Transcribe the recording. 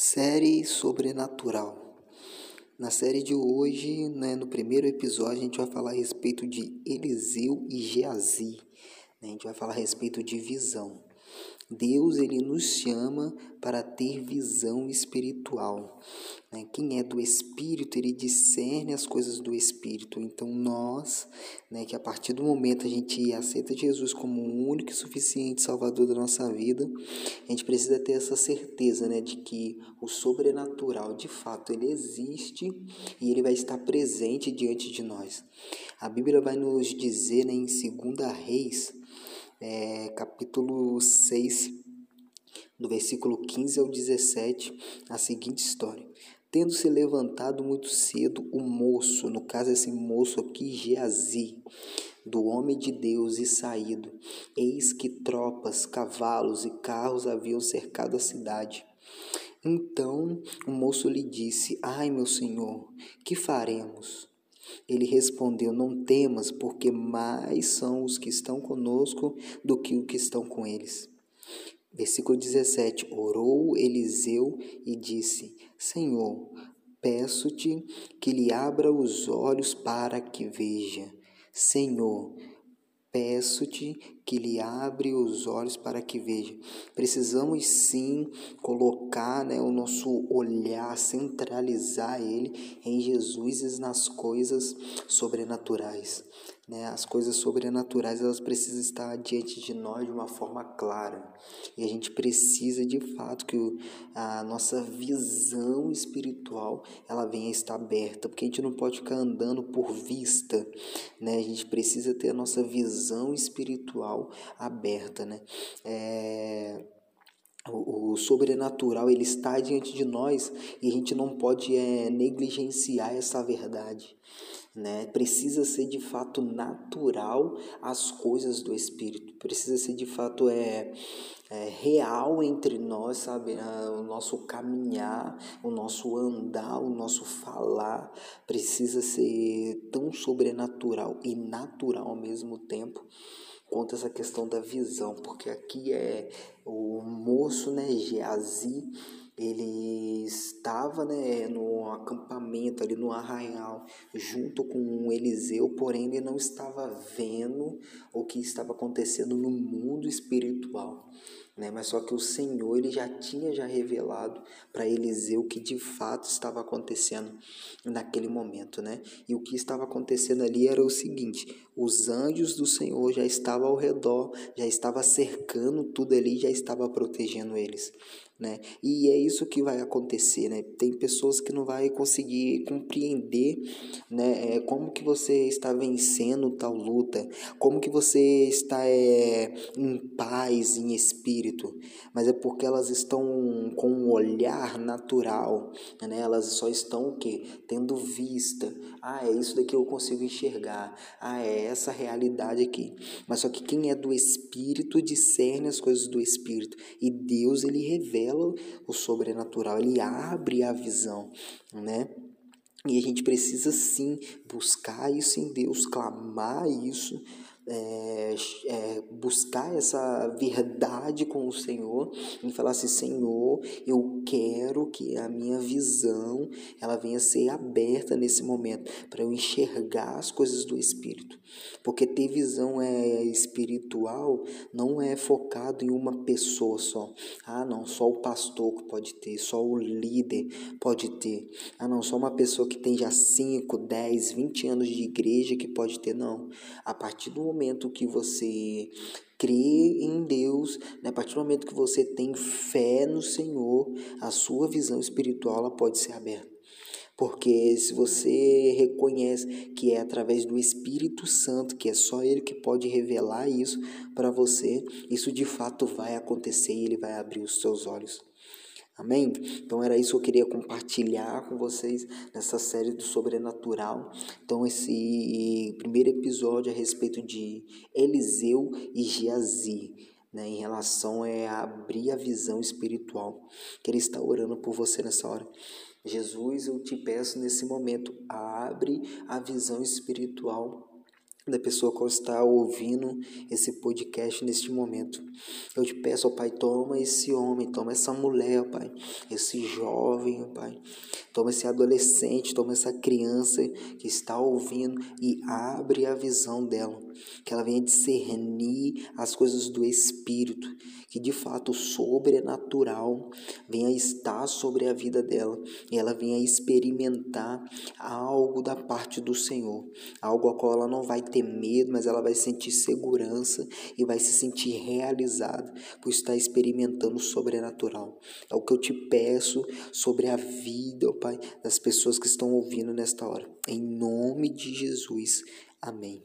Série Sobrenatural. Na série de hoje, né, no primeiro episódio, a gente vai falar a respeito de Eliseu e Geazi. Né? A gente vai falar a respeito de visão. Deus ele nos chama para ter visão espiritual. Né? Quem é do Espírito, ele discerne as coisas do Espírito. Então, nós, né, que a partir do momento a gente aceita Jesus como o único e suficiente Salvador da nossa vida, a gente precisa ter essa certeza né, de que o sobrenatural, de fato, ele existe e ele vai estar presente diante de nós. A Bíblia vai nos dizer né, em 2 Reis é, capítulo 6, do versículo 15 ao 17, a seguinte história. Tendo se levantado muito cedo o moço, no caso esse moço aqui, Geazi, do homem de Deus e saído, eis que tropas, cavalos e carros haviam cercado a cidade. Então o moço lhe disse: Ai, meu senhor, que faremos? Ele respondeu: Não temas, porque mais são os que estão conosco do que os que estão com eles. Versículo 17: Orou Eliseu e disse: Senhor, peço-te que lhe abra os olhos para que veja. Senhor, Peço-te que lhe abre os olhos para que veja. Precisamos sim colocar né, o nosso olhar, centralizar ele em Jesus e nas coisas sobrenaturais. Né? As coisas sobrenaturais elas precisam estar diante de nós de uma forma clara. E a gente precisa de fato que a nossa visão espiritual ela venha estar aberta, porque a gente não pode ficar andando por vista, né? A gente precisa ter a nossa visão espiritual aberta, né? É o, sobrenatural ele está diante de nós e a gente não pode é, negligenciar essa verdade né? Precisa ser de fato natural as coisas do Espírito, precisa ser de fato é, é real entre nós, sabe? Ah, o nosso caminhar, o nosso andar, o nosso falar precisa ser tão sobrenatural e natural ao mesmo tempo quanto essa questão da visão, porque aqui é o moço, né, Geazi, ele estava né, no acampamento ali no arraial junto com Eliseu, porém ele não estava vendo o que estava acontecendo no mundo espiritual né? Mas só que o Senhor ele já tinha já revelado para Eliseu o que de fato estava acontecendo naquele momento, né? E o que estava acontecendo ali era o seguinte: os anjos do Senhor já estavam ao redor, já estava cercando tudo ali, já estava protegendo eles né? E é isso que vai acontecer, né? Tem pessoas que não vai conseguir compreender, né? É, como que você está vencendo tal luta, como que você está é, em paz, em espírito, mas é porque elas estão com um olhar natural, né? Elas só estão o quê? Tendo vista. Ah, é isso daqui eu consigo enxergar. Ah, é essa realidade aqui. Mas só que quem é do espírito discerne as coisas do espírito e Deus ele revela o sobrenatural, ele abre a visão, né? E a gente precisa sim buscar isso em Deus, clamar isso, é, é, buscar essa verdade com o Senhor e falar assim, Senhor, eu quero que a minha visão ela venha ser aberta nesse momento para eu enxergar as coisas do Espírito, porque ter visão é espiritual não é focado em uma pessoa só. Ah, não, só o pastor que pode ter, só o líder pode ter. Ah, não, só uma pessoa que tem já 5, 10, 20 anos de igreja que pode ter, não. A partir do momento momento que você crê em Deus, né, a partir do momento que você tem fé no Senhor, a sua visão espiritual ela pode ser aberta. Porque se você reconhece que é através do Espírito Santo, que é só Ele que pode revelar isso para você, isso de fato vai acontecer e Ele vai abrir os seus olhos. Amém? Então era isso que eu queria compartilhar com vocês nessa série do sobrenatural. Então esse primeiro episódio a respeito de Eliseu e Geazi, né, em relação é a abrir a visão espiritual. Que ele está orando por você nessa hora. Jesus, eu te peço nesse momento, abre a visão espiritual da pessoa que está ouvindo esse podcast neste momento. Eu te peço, ó Pai, toma esse homem, toma essa mulher, ó Pai, esse jovem, ó Pai, toma esse adolescente, toma essa criança que está ouvindo e abre a visão dela, que ela venha discernir as coisas do Espírito, que de fato o sobrenatural venha estar sobre a vida dela e ela venha experimentar algo da parte do Senhor, algo a qual ela não vai ter medo, mas ela vai sentir segurança e vai se sentir realizada por estar experimentando o sobrenatural. É o que eu te peço sobre a vida, ó Pai, das pessoas que estão ouvindo nesta hora. Em nome de Jesus. Amém.